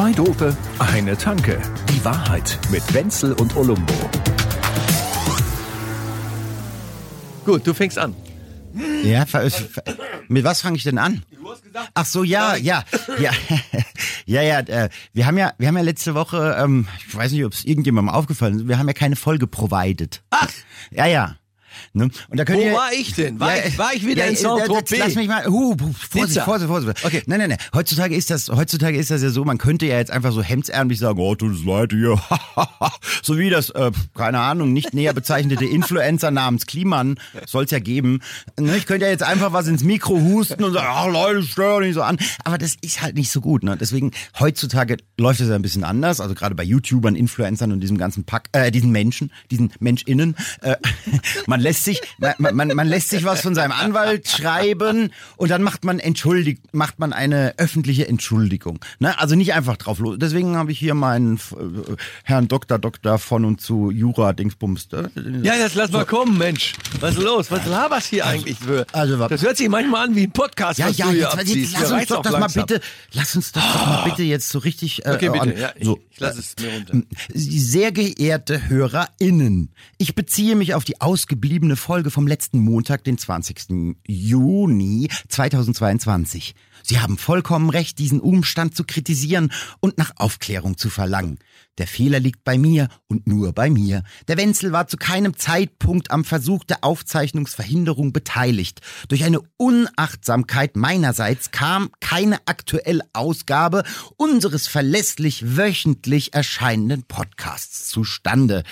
Zwei Dope, eine Tanke. Die Wahrheit mit Wenzel und Olumbo. Gut, du fängst an. Ja, ver- ver- mit was fange ich denn an? Ach so, ja, ja, ja, ja, ja. Äh, wir haben ja, wir haben ja letzte Woche, ähm, ich weiß nicht, ob es irgendjemandem aufgefallen ist, wir haben ja keine Folge provided. Ach, Ja, ja. Ne? Und da könnt wo ihr, war ich denn? War, Ja, ich, war ich wieder ja, in äh, Saint-Tropez? Lass mich mal. Uh, puh, Vorsicht, Pizza. Vorsicht, Vorsicht. Okay. Nein, nein, nein. Heutzutage ist das, heutzutage ist das ja so, man könnte ja jetzt einfach so hemdsärmlich sagen, oh, tut es leid hier. so wie das, äh, keine Ahnung, nicht näher bezeichnete Influencer namens Kliman soll es ja geben. Ne, Ich könnte ja jetzt einfach was ins Mikro husten und sagen, ach Leute, stör nicht so an. Aber das ist halt nicht so gut. Ne? Deswegen, heutzutage läuft es ja ein bisschen anders. Also gerade bei YouTubern, Influencern und diesem ganzen Pack, äh, diesen Menschen, diesen MenschInnen. Äh, man lässt sich, man, man, man lässt sich was von seinem Anwalt schreiben und dann macht man entschuldigt, macht man eine öffentliche Entschuldigung. Ne? Also nicht einfach drauf los. Deswegen habe ich hier meinen äh, Herrn Dr. Dr. von und zu Jura Dingsbums. äh, Ja, jetzt lass mal kommen, Mensch. Was ist los? Was laberst hier eigentlich für? also, wa- das hört sich manchmal an wie ein Podcast, Ja, was ja, jetzt, jetzt lass uns doch das mal bitte, lass uns das doch mal bitte jetzt so richtig äh, Okay, bitte. Ja, so. ich lasse es mir runter. Sehr geehrte HörerInnen, ich beziehe mich auf die ausgebliebene Folge vom letzten Montag, den 20. Juni 2022. Sie haben vollkommen recht, diesen Umstand zu kritisieren und nach Aufklärung zu verlangen. Der Fehler liegt bei mir und nur bei mir. Der Wenzel war zu keinem Zeitpunkt am Versuch der Aufzeichnungsverhinderung beteiligt. Durch eine Unachtsamkeit meinerseits kam keine aktuelle Ausgabe unseres verlässlich wöchentlich erscheinenden Podcasts zustande.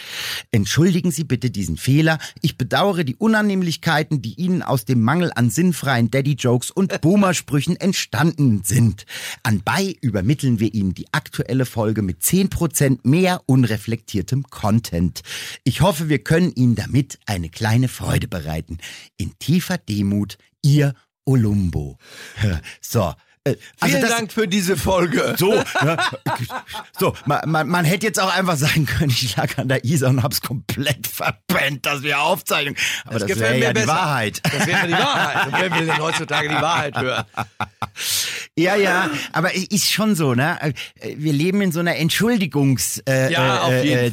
Entschuldigen Sie bitte diesen Fehler. Ich bedauere die Unannehmlichkeiten, die Ihnen aus dem Mangel an sinnfreien Daddy-Jokes und Boomer-Sprüchen entstanden sind. Anbei übermitteln wir Ihnen die aktuelle Folge mit 10% mehr unreflektiertem Content. Ich hoffe, wir können Ihnen damit eine kleine Freude bereiten. In tiefer Demut, Ihr Olumbo. So. Äh, also Vielen das- Dank für diese Folge. so, ne? so man, man, man hätte jetzt auch einfach sagen können, ich lag an der Isar und hab's komplett verpennt, dass wir aufzeichnen. Aber das, gefällt wäre mir ja die besser. Wahrheit. Das wäre die Wahrheit. Wer will denn heutzutage die Wahrheit hören? Ja, ja, aber ist schon so, ne? Wir leben in so einer Entschuldigungs äh, Ja, äh.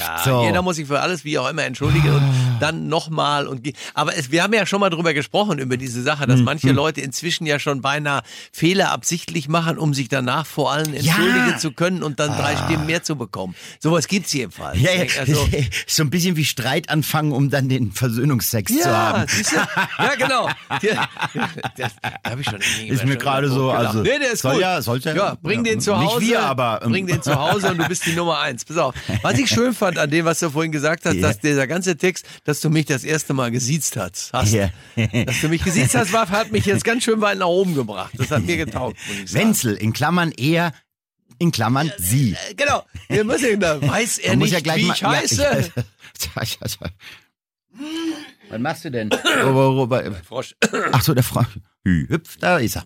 Ja, so. Jeder muss sich für alles wie auch immer entschuldigen und dann nochmal und aber es, wir haben ja schon mal drüber gesprochen über diese Sache, Hm, dass manche Leute inzwischen ja schon beinahe Fehler absichtlich machen, um sich danach vor allem entschuldigen zu können und dann drei Stimmen mehr zu bekommen. Sowas gibt's jedenfalls. Ah. ja, ja, Also, so ein bisschen wie Streit anfangen, um dann den Versöhnungsex zu ja, haben. siehst du? ja, genau. Ja, das habe ich schon Ist mir gerade so, also, nee, der ist soll gut. ja- sollte ja- ja, bring ja, den zu nicht Hause. wir, aber, ähm, bring den zu Hause und du bist die Nummer eins. Pass auf. Was ich schön fand an dem, was du vorhin gesagt hast, Ja. dass dieser ganze Text, dass du mich das erste Mal gesiezt hast. hast. Ja. Dass du mich gesiezt hast, war, hat mich jetzt ganz schön weit nach oben gebracht. Das hat mir getaugt. Wenzel, in Klammern er, in Klammern sie. Äh, Genau. Wir müssen, da weiß er Man nicht, ja gleich wie mal, ich heiße. Ja, ich, ja, ja. Was machst du denn? Wo- Frosch. Ach so, der Frosch. Hüpf, da ist er.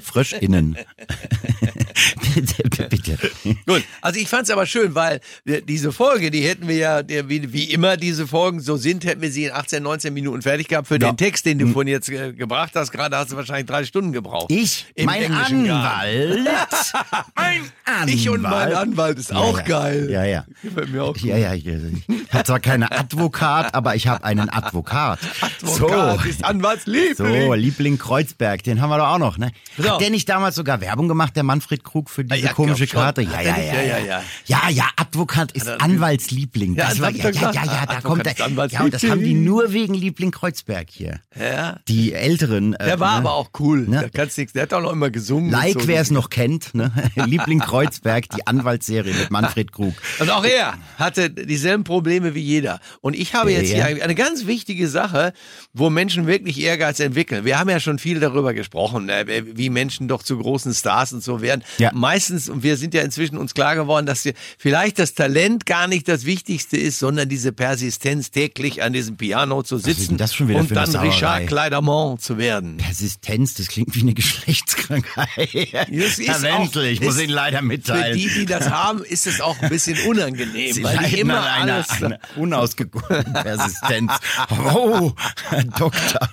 Frisch innen. bitte. Gut, also ich fand's aber schön, weil diese Folge, die hätten wir ja, wie, wie immer diese Folgen so sind, hätten wir sie in 18, 19 Minuten fertig gehabt. Für Ja. den Text, den du vorhin jetzt äh, gebracht hast, gerade hast du wahrscheinlich drei Stunden gebraucht. Ich, Im mein englischen. Anwalt. mein Anwalt. Ich und mein Anwalt ist auch ja. geil. Ja, ja. Gefällt mir auch. Ja, ja, ich, ich habe zwar keine Advokat, aber ich habe einen Advokat. Advokat ist Anwaltsliebling. So, Liebling Kreuzberg, den haben wir doch auch noch, ne? Auf. Hat der nicht damals sogar Werbung gemacht, der Manfred Krug, für diese ja, komische. Karte? Ja, ja, ja, ja, Ja, ja, ja. Ja, Advokat ist Anwaltsliebling. Ja, Das war, ja, ja, ja, da kommt der. Ja, und das haben die nur wegen Liebling Kreuzberg hier. Ja. Die Älteren. äh, Der war ne? aber auch cool. Ne? Da kannst. Der hat auch noch immer gesungen. Like, so. wer es noch kennt, ne? Liebling Kreuzberg, die Anwaltsserie mit Manfred Krug. Und auch er hatte dieselben Probleme wie jeder. Und ich habe jetzt hier eine ganz wichtige Sache, wo Menschen wirklich Ehrgeiz entwickeln. Wir haben ja schon viel darüber gesprochen, äh, wie Menschen doch zu großen Stars und so werden. Ja. Meistens, und wir sind ja inzwischen uns klar geworden, dass wir vielleicht das Talent gar nicht das Wichtigste ist, sondern diese Persistenz, täglich an diesem Piano zu sitzen und für eine dann? Richard Kleiderman zu werden. Persistenz, das klingt wie eine Geschlechtskrankheit. Das ist Wenzel, auch- ich muss Ihnen leider Für mitteilen. die, die das haben, ist es auch ein bisschen unangenehm, Sie weil die immer an einer, alles... einer unausgegorenen Persistenz. Oh, Herr Doktor.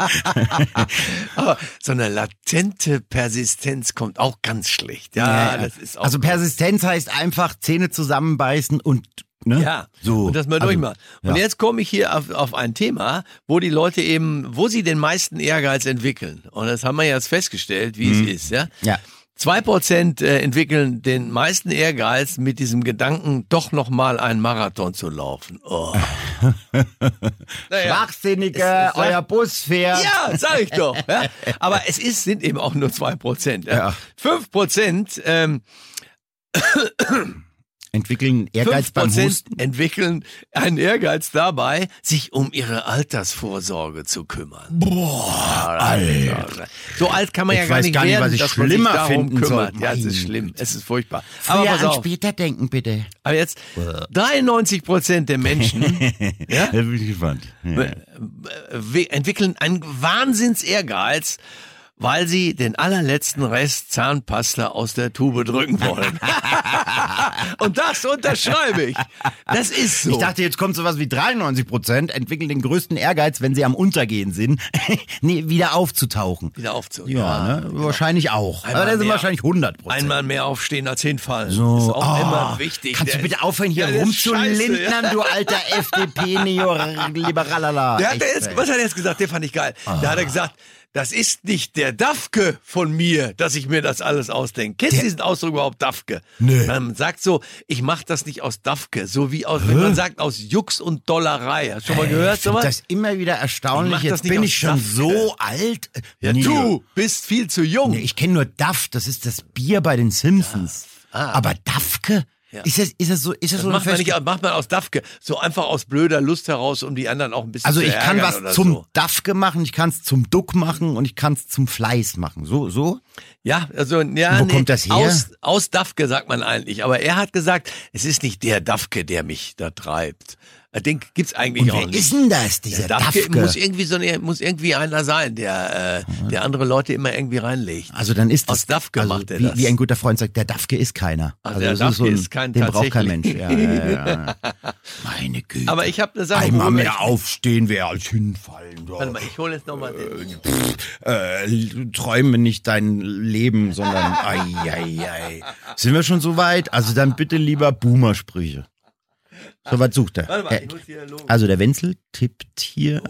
Aber so eine latente Persistenz kommt auch ganz schlecht. Ja, Ja, das ist auch Also Persistenz heißt einfach Zähne zusammenbeißen und ne? Ja, so. und das mal Also, durchmachen. Und ja. jetzt komme ich hier auf, auf ein Thema, wo die Leute eben, wo sie den meisten Ehrgeiz entwickeln. Und das haben wir jetzt festgestellt, wie es ist. Ja? Mhm. Ja. Zwei Prozent äh, entwickeln den meisten Ehrgeiz mit diesem Gedanken, doch noch mal einen Marathon zu laufen. Oh. naja. Schwachsinnige, Es- es- euer Bus fährt. Ja, sag ich doch. Ja. Aber es ist, sind eben auch nur zwei Prozent. Ja. Fünf Prozent, ähm, Entwickeln Ehrgeiz beim Husten. entwickeln einen Ehrgeiz dabei, sich um ihre Altersvorsorge zu kümmern. Boah, Alter. So alt kann man Ich ja gar nicht gar nicht, werden, was ich dass man sich schlimmer darum kümmert. soll. Ja, es ist schlimm. Es ist furchtbar. Aber Früher pass an später denken, bitte. Aber jetzt 93 Prozent der Menschen ja, Da bin ich gespannt. Ja. we- entwickeln einen Wahnsinns-Ehrgeiz, weil sie den allerletzten Rest Zahnpasta aus der Tube drücken wollen. Und das unterschreibe ich. Das ist so. Ich dachte, jetzt kommt sowas wie 93 Prozent, entwickeln den größten Ehrgeiz, wenn sie am Untergehen sind, nee, wieder aufzutauchen. wieder aufzu. Ja, ne? wahrscheinlich auch. Einmal Aber das sind mehr. wahrscheinlich 100 Prozent. Einmal mehr aufstehen als hinfallen. So, ist auch oh, immer wichtig. Kannst du bitte aufhören, hier Ja, rumzulindnern, ja. du alter FDP-Neo-Liberalala. Was hat er jetzt gesagt? Der fand ich geil. Da hat er gesagt, das ist nicht der Dafke von mir, dass ich mir das alles ausdenke. Kennst du diesen Ausdruck überhaupt, Dafke? Nee. Man sagt so, ich mach das nicht aus Dafke, so wie aus, wenn man sagt, aus Jux und Dollerei. Hast du schon mal gehört, Ich finde sowas? das immer wieder Ich erstaunlich. mach das Jetzt bin ich schon Saft, so alt. Ja, Nee. du bist viel zu jung. Nee, ich kenne nur Duff, das ist das Bier bei den Simpsons. Aber Dafke? Ja. Ist das, ist das so, ist das, das so macht man, nicht, macht man aus Dafke. So einfach aus blöder Lust heraus, um die anderen auch ein bisschen Also zu ich kann was zum so. Dafke machen, ich kann es zum Duck machen und ich kann es zum Fleiß machen. So, so? Ja, also ja, Wo nee, kommt das her? Aus, aus Dafke sagt man eigentlich, aber er hat gesagt, es ist nicht der Dafke, der mich da treibt. Äh, Den gibt's eigentlich Und auch wer nicht. ist denn das, dieser der Dafke, Dafke? muss irgendwie so eine, muss irgendwie einer sein, der äh, der andere Leute immer irgendwie reinlegt. Also dann ist das Aus Dafke also macht er wie, das. wie ein guter Freund sagt, der Dafke ist keiner. Also der das ist Dafke ist kein den braucht kein Mensch. Ja, ja, ja, ja. Meine Güte. Aber ich habe eine Sache. Einmal mehr aufstehen wäre als hinfallen. Ich, warte mal, ich hole jetzt nochmal den. Äh, träume nicht dein Leben, sondern ei, ei, ei. Sind wir schon so weit? Also dann bitte lieber Boomer-Sprüche. So was sucht er. Warte mal, Äh, ich muss hier Logo. Also der Wenzel tippt hier.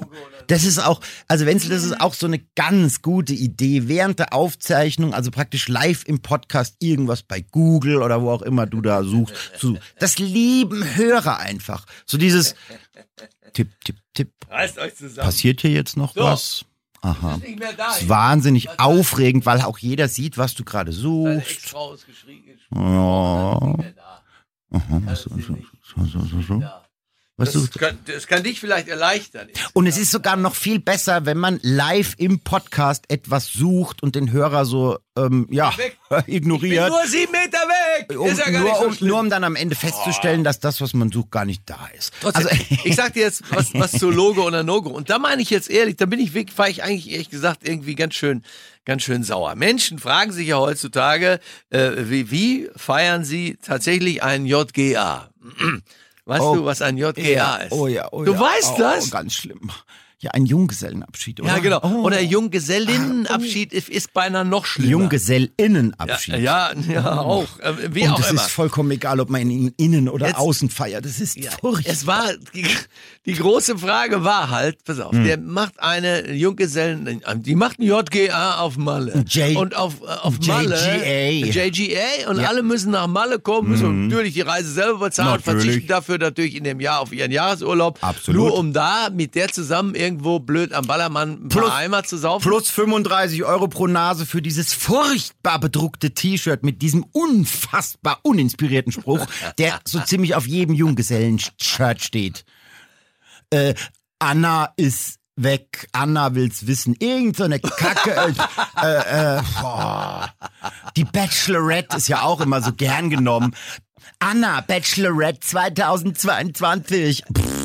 Das ist auch, also Wenzel, das ist auch so eine ganz gute Idee. Während der Aufzeichnung, also praktisch live im Podcast, irgendwas bei Google oder wo auch immer du da suchst. So, das lieben Hörer einfach. So dieses Tipp, Tipp, Tipp. Reißt euch zusammen. Passiert hier jetzt noch So. was? Aha. Ist nicht mehr da. Ist wahnsinnig aufregend, weil auch jeder sieht, was du gerade suchst. Geschrien. Ja. Aha, was, so, ist so, so, so, so. Ja. Was Das kann, das kann dich vielleicht erleichtern. Und es ist sogar noch viel besser, wenn man live im Podcast etwas sucht und den Hörer so ähm, ja Weg. Ignoriert. nur sieben Meter weg. Um, ist ja gar nur, nicht so um, nur um dann am Ende festzustellen, dass das, was man sucht, gar nicht da ist. Trotzdem, Also, ich sag dir jetzt was, was zu Logo oder No-Go. Und da meine ich jetzt ehrlich, da bin ich wirklich, war ich eigentlich ehrlich gesagt irgendwie ganz schön, ganz schön sauer. Menschen fragen sich ja heutzutage, äh, wie, wie feiern sie tatsächlich einen JGA? Weißt Oh, du, was ein JGA ja, ist? oh ja, oh du ja, weißt oh, das? Oh, ganz schlimm. Ja, ein Junggesellenabschied, oder? ja, genau. Oh. Oder Junggesellinnenabschied ist, ist beinahe noch schlimmer. Junggesellinnenabschied. Ja, ja, ja auch. Äh, Wie Und auch das immer. ist vollkommen egal, ob man ihn innen oder Jetzt- außen feiert. Das ist Ja, furchtbar. es war, die, die große Frage war halt, pass Hm. auf, der macht eine Junggesellen, die macht ein JGA auf Malle. J- und auf, äh, auf Malle. JGA. JGA. Und Ja. Hm. alle müssen nach Malle kommen, müssen natürlich die Reise selber bezahlen, Natürlich. verzichten dafür natürlich in dem Jahr auf ihren Jahresurlaub. Absolut. Nur um da mit der zusammen irgendwo blöd am Ballermann ein Plus- Eimer zu saufen. Plus 35 Euro pro Nase für dieses furchtbar bedruckte T-Shirt mit diesem unfassbar uninspirierten Spruch, der so ziemlich auf jedem Junggesellen-Shirt steht. Äh, Anna ist weg, Anna will's wissen. Irgend so eine Kacke. äh, äh, äh, boah. Die Bachelorette ist ja auch immer so gern genommen. Anna, Bachelorette 2022. Pff.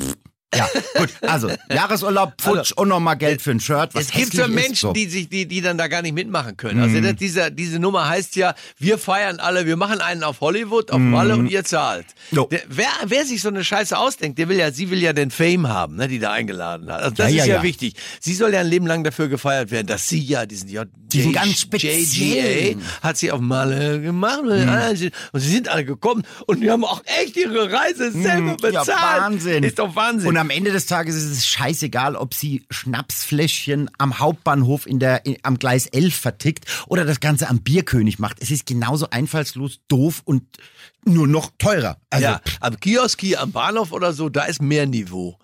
Ja, gut. Also, Jahresurlaub, Putsch Also, und nochmal Geld für ein Shirt. Was Es gibt ist, Menschen, so. Mhm. die sich, die, die dann da gar nicht mitmachen können. Also das, dieser, diese Nummer heißt ja, wir feiern alle, wir machen einen auf Hollywood, auf Malle und ihr zahlt. Mhm. Jo. Der, wer, wer sich so eine Scheiße ausdenkt, der will ja, sie will ja den Fame haben, ne, die da eingeladen hat. Also das Ja, ist ja, ja, ja. wichtig. Sie soll ja ein Leben lang dafür gefeiert werden, dass sie ja diesen J, Diesen J- ganz speziellen. JGA hat sie auf Malle gemacht Mhm. sind- und sie sind alle gekommen und die haben auch echt ihre Reise selber bezahlt. Mhm. Ja, Wahnsinn. Ist doch Wahnsinn. Am Ende des Tages ist es scheißegal, ob sie Schnapsfläschchen am Hauptbahnhof in der, in, am Gleis 11 vertickt oder das Ganze am Bierkönig macht. Es ist genauso einfallslos, doof und nur noch teurer. Also, ja, am Kiosk hier am Bahnhof oder so, da ist mehr Niveau.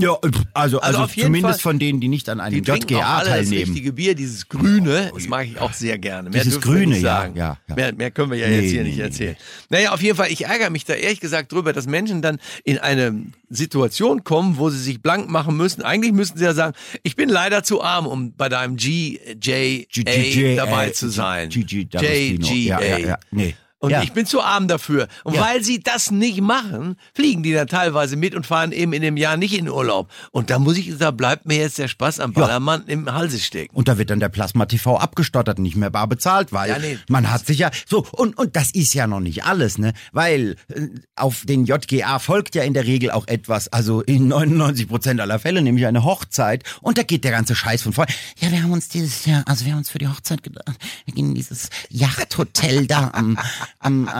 Ja also, also, auf jeden zumindest Fall- von denen, die nicht an einem JGA alle das teilnehmen. richtige Bier, dieses Grüne, das mag ich auch sehr gerne. Mehr Dieses Grüne, ja, sagen. ja, ja. Mehr, mehr können wir ja Nee, jetzt hier nee, nicht nee, erzählen. Naja, auf jeden Fall, ich ärgere mich da ehrlich gesagt drüber, dass Menschen dann in eine Situation kommen, wo sie sich blank machen müssen. Eigentlich müssten sie ja sagen, ich bin leider zu arm, um bei deinem GJA GGA, dabei äh, zu sein. GG D'Agostino. JGA. Ja, ja, ja. Nee. Und Ja. ich bin zu arm dafür. Und Ja. weil sie das nicht machen, fliegen die dann teilweise mit und fahren eben in dem Jahr nicht in Urlaub. Und da muss ich, da bleibt mir jetzt der Spaß am Ballermann im Halse stecken. Und da wird dann der Plasma TV abgestottert, nicht mehr bar bezahlt, weil Ja, nee. man hat sich ja so und und das ist ja noch nicht alles, ne? Weil äh, auf den JGA folgt ja in der Regel auch etwas, also in 99 Prozent aller Fälle, nämlich eine Hochzeit und da geht der ganze Scheiß von vorne. Ja, wir haben uns dieses Jahr, also wir haben uns für die Hochzeit gedacht, wir gehen in dieses Yachthotel da am, am äh,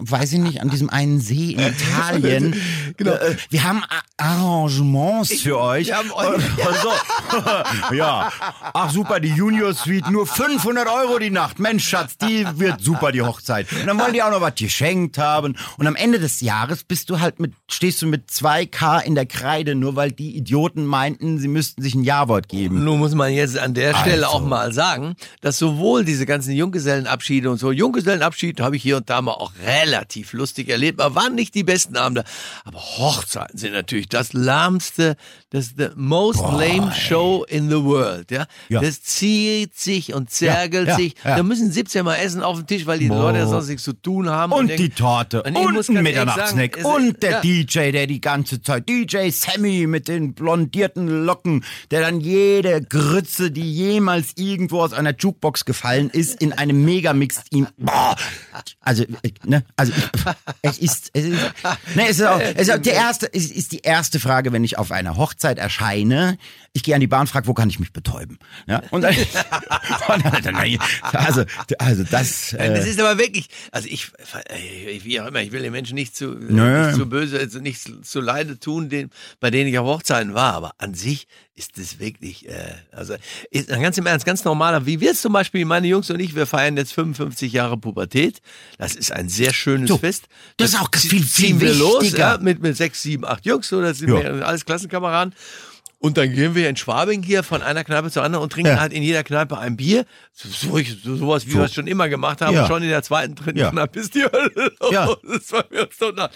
weiß ich nicht, an diesem einen See in Italien. genau. Äh, wir haben Arrangements für euch. wir haben euch- so. ja. Ach super, die Junior Suite, nur 500 Euro die Nacht. Mensch, Schatz, die wird super, die Hochzeit. Und dann wollen die auch noch was geschenkt haben. Und am Ende des Jahres bist du halt mit, stehst du mit 2K in der Kreide, nur weil die Idioten meinten, sie müssten sich ein Ja-Wort geben. Nun muss man jetzt an der Stelle Also. auch mal sagen, dass sowohl diese ganzen Junggesellenabschiede und so, Junggesellenabschied habe ich hier und da mal auch relativ lustig erlebt, aber waren nicht die besten Abende. Aber Hochzeiten sind natürlich das lahmste, das the most lame show in the world, ja. Ja. Das zieht sich und zergelt Ja, sich. ja. Da müssen 17 mal essen auf dem Tisch, weil die Leute ja sonst nichts zu tun haben. Und ich- die Torte und und, ein Mitternachtssnack und der. DJ, der die ganze Zeit, DJ Sammy mit den blondierten Locken, der dann jede Grütze, die jemals irgendwo aus einer Jukebox gefallen ist, in einem Megamix ihm, boah, also, äh, ne, also, es ist, es ist, ne, es ist auch, es ist auch die erste, es ist die erste Frage, wenn ich auf einer Hochzeit erscheine, ich gehe an die Bahn, frage, wo kann ich mich betäuben, ja, und dann, und dann also, also das, Nein, Das äh, ist aber wirklich, also ich, äh, wie auch immer, ich will den Menschen nicht zu, Nö. nicht zu böse, also nicht zu- zu Leide tun, den, bei denen ich auf Hochzeiten war, aber an sich ist es wirklich, äh, also ist ganz im Ernst, ganz normaler, wie wir es zum Beispiel, meine Jungs und ich, wir feiern jetzt 55 Jahre Pubertät, das ist ein sehr schönes So, Fest. das ist auch viel- viel wir los, wichtiger. ja, mit, mit sechs, sieben, acht Jungs, so, das sind Ja. wir alles Klassenkameraden. Und dann gehen wir in Schwabing hier von einer Kneipe zur anderen und trinken Ja. halt in jeder Kneipe ein Bier. So, so, so, sowas, wie So. wir es schon immer gemacht haben. Ja. Schon in der zweiten, dritten Ja. Kneipe ist die Hölle. los. Ja. Das war mir so nah.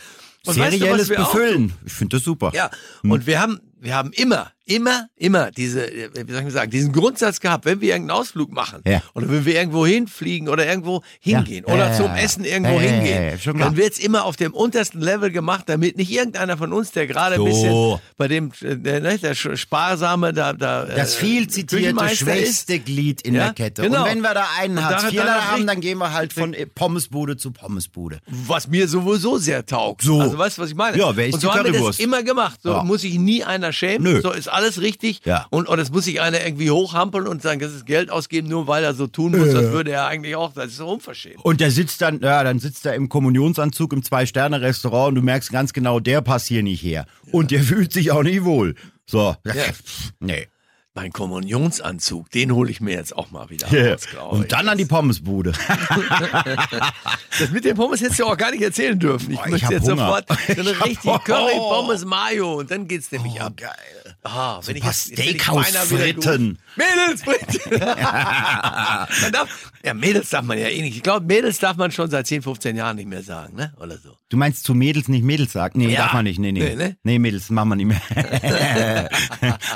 Und weißt du, serielles Befüllen. Ich finde das super. ja, und wir haben, wir haben immer, immer, immer diese, äh, wie soll ich sagen, diesen Grundsatz gehabt, wenn wir irgendeinen Ausflug machen Ja. oder wenn wir irgendwo hinfliegen oder irgendwo hingehen Ja. oder zum. Essen irgendwo hingehen, dann wird's immer auf dem untersten Level gemacht, damit nicht irgendeiner von uns, der gerade ein So. bisschen bei dem, äh, der, ne, der sch- sparsame, da, da Das äh, viel zitierte Küchenmeister ist, schwächste Glied in der Kette. genau. Und wenn wir da einen Hartz IV haben, dann gehen wir halt von Pommesbude zu Pommesbude. was mir sowieso sehr taugt. So. Also weißt du, was ich meine? Ja, wer ist Und so die haben wir das immer gemacht. So muss sich nie einer schämen. Nö. So ist alles richtig. Ja. Und, und es muss sich einer irgendwie hochhampeln und sein ganzes Geld ausgeben, nur weil er so tun muss, das würde er eigentlich auch. Das ist so unverschämt. Und der sitzt dann, ja, dann sitzt er im Kommunionsanzug im Zwei-Sterne-Restaurant und du merkst ganz genau, der passt hier nicht her. Und der fühlt sich auch nicht wohl. So. Ja. Nee. Mein Kommunionsanzug, den hole ich mir jetzt auch mal wieder Yeah. raus, ich. Und dann an die Pommesbude. Das mit dem Pommes hättest du auch gar nicht erzählen dürfen. Ich Oh, ich möchte hab jetzt Hunger. sofort so eine Ich hab richtige. Curry, Pommes, Mayo und dann geht's nämlich ab. geil. Ah, wenn ich jetzt- jetzt hätte ich wieder Steakhouse-Fritten. Mädels, Fritten. darf, ja, Mädels darf man ja eh nicht. Ich glaube, Mädels darf man schon seit 10, 15 Jahren nicht mehr sagen, ne? Oder so. Du meinst zu Mädels nicht Mädels sagen? Nee, Ja. darf man nicht. Nee, nee. Nee, Nee, ne? Mädels machen wir nicht mehr.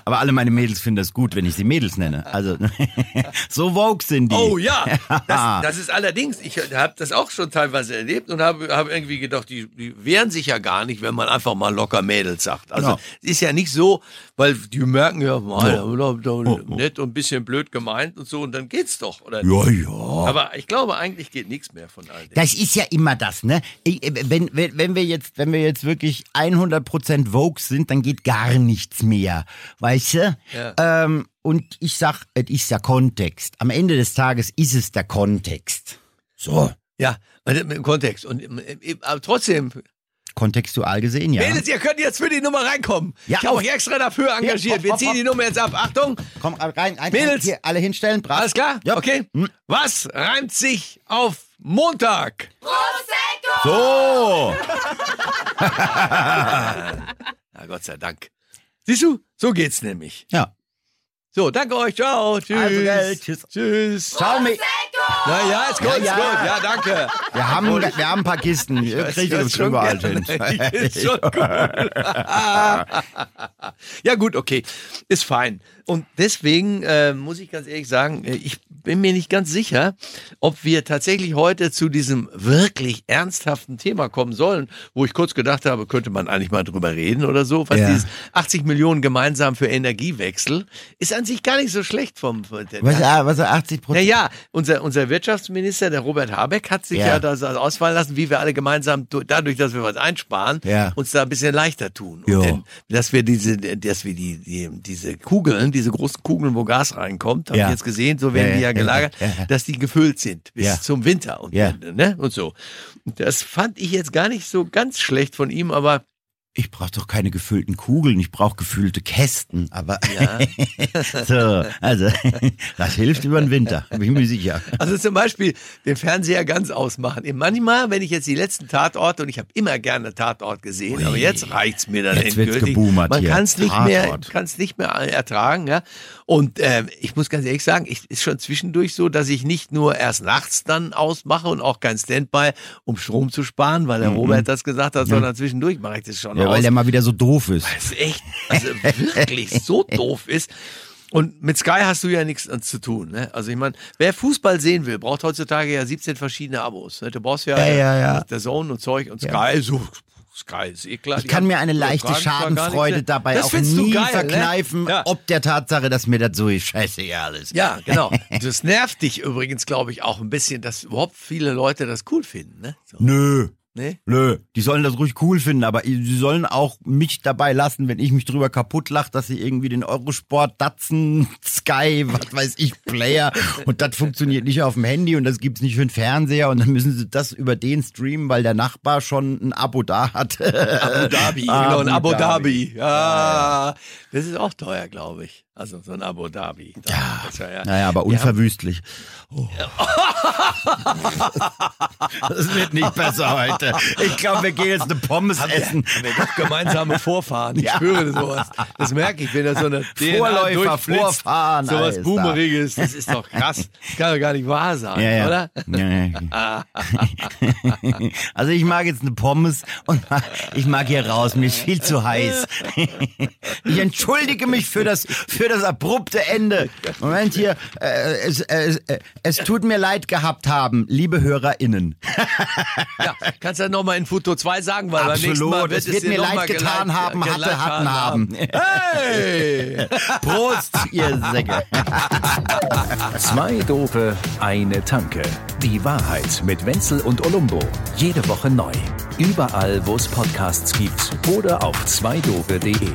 Aber alle meine Mädels finden das gut, wenn ich sie Mädels nenne. Also so woke sind die. Oh ja, das, das ist allerdings, ich habe das auch schon teilweise erlebt und habe hab irgendwie gedacht, die, die wehren sich ja gar nicht, wenn man einfach mal locker Mädels sagt. Also Genau. es ist ja nicht so, weil die merken ja mal, Oh. Oh, oh. nett und ein bisschen blöd gemeint und so und dann geht's doch. Oder Ja, ja. Aber ich glaube, eigentlich geht nichts mehr von all dem. Das ist ja immer das, ne? Ich, äh, wenn, wenn, wenn wir jetzt, wenn wir jetzt wirklich 100% Vogue sind, dann geht gar nichts mehr. Weißt du? Ja. Ähm, und ich sag, es ist der Kontext. Am Ende des Tages ist es der Kontext. So. Ja, und im Kontext. Und im- im- aber trotzdem, Kontextual gesehen, ja. Mädels, ihr könnt jetzt für die Nummer reinkommen. Ja, ich habe euch extra dafür engagiert. hopp, Wir hopp, ziehen hopp. die Nummer jetzt ab. Achtung, Komm rein, rein, Mädels. hier, alle hinstellen, brav. alles klar? Ja. Okay. Hm. Was reimt sich auf Montag? So. Na Gott sei Dank. Siehst du, so geht's nämlich. Ja. So, danke euch. Ciao. Tschüss. Also, gell, tschüss. Tschüss. Ciao, Mi Na ja, ist gut, Ja, ist ja. gut. Ja, danke. wir haben, wir haben ein paar Kisten. Ihr kriegt Das uns ist schon überall hin. Ist schon cool. ja gut, okay, ist fein. Und deswegen äh, muss ich ganz ehrlich sagen, äh, ich bin mir nicht ganz sicher, ob wir tatsächlich heute zu diesem wirklich ernsthaften Thema kommen sollen, wo ich kurz gedacht habe, könnte man eigentlich mal drüber reden oder so. Was Ja. dieses 80 Millionen gemeinsam für Energiewechsel ist an sich gar nicht so schlecht vom. vom Was, ah, was, 80 Prozent? naja, unser, unser Wirtschaftsminister, der Robert Habeck, hat sich ja, Ja. das ausfallen lassen, wie wir alle gemeinsam, du- dadurch, dass wir was einsparen, Ja. uns da ein bisschen leichter tun. Denn, dass wir diese, dass wir die, die, diese Kugeln, diese großen Kugeln, wo Gas reinkommt, habe ich jetzt gesehen, so werden die ja, gelagert, ja, ja. dass die gefüllt sind bis Ja. zum Winter und, ne, und so. Das fand ich jetzt gar nicht so ganz schlecht von ihm, aber Ich brauche doch keine gefüllten Kugeln, ich brauche gefüllte Kästen. Aber ja. so, also das hilft über den Winter, bin ich mir sicher. Also zum Beispiel den Fernseher ganz ausmachen. Manchmal, wenn ich jetzt die letzten Tatorte, und ich habe immer gerne Tatort gesehen, Ui. aber jetzt reicht's mir dann Jetzt wird's endgültig. geboomert Man kann es nicht mehr, kann's nicht mehr ertragen. Ja? Und ähm, ich muss ganz ehrlich sagen, ich ist schon zwischendurch so, dass ich nicht nur erst nachts dann ausmache und auch kein Standby, um Strom zu sparen, weil der Robert das gesagt hat, sondern zwischendurch mache ich das schon Mhm. Ja, aus weil der mal wieder so doof ist. es echt, also wirklich so doof ist. Und mit Sky hast du ja nichts zu tun. Ne? Also ich meine, wer Fußball sehen will, braucht heutzutage ja 17 verschiedene Abos. Ne? Du brauchst ja, Ja, ja, ja. der Zone und Zeug und Sky, so Sky ist eh klar. Ich kann mir eine leichte fragen Schadenfreude ne? dabei das auch nie geil, verkneifen, Ne? Ja. ob der Tatsache, dass mir das so ist, scheißegal ist. ja, genau. Das nervt dich übrigens, glaube ich, auch ein bisschen, dass überhaupt viele Leute das cool finden. Ne? So, Nö. Ne? Nö, die sollen das ruhig cool finden, aber sie sollen auch mich dabei lassen, wenn ich mich drüber kaputt lache, dass sie irgendwie den Eurosport, Datsen, Sky, was weiß ich, Player und das funktioniert nicht auf dem Handy und das gibt's nicht für den Fernseher und dann müssen sie das über den streamen, weil der Nachbar schon ein Abo da hat. Abu Dhabi, genau, ein Abu Dhabi. Ja, das ist auch teuer, glaube ich. Also so ein Abu Dhabi. Ja. Ist ja, ja. Naja, aber unverwüstlich. Oh. Das wird nicht besser heute. Ich glaube, wir gehen jetzt eine Pommes essen. Haben wir doch gemeinsame Vorfahren. Ich Ja. spüre sowas. Das merke ich, wenn da so eine Vorläufer. Vorfahren, So was da. Boomeriges. Das ist doch krass. Das kann doch gar nicht wahr sein, Ja, ja. oder? Ja, ja. Also ich mag jetzt eine Pommes und ich mag hier raus. Mir ist viel zu heiß. Ich entschuldige mich für das für das abrupte Ende. Moment hier, äh, es, äh, äh, es tut mir leid gehabt haben, liebe HörerInnen. Ja, kannst du ja nochmal in Foto 2 sagen, weil beim nächsten Mal Absolut, wird es wird dir mir leid getan haben, hatte, geleitet hatten haben. Hey! Prost, ihr Säcke. Zwei Dope, eine Tanke. Die Wahrheit mit Wenzel und Olumbo. Jede Woche neu. Überall, wo es Podcasts gibt oder auf zweidope.de.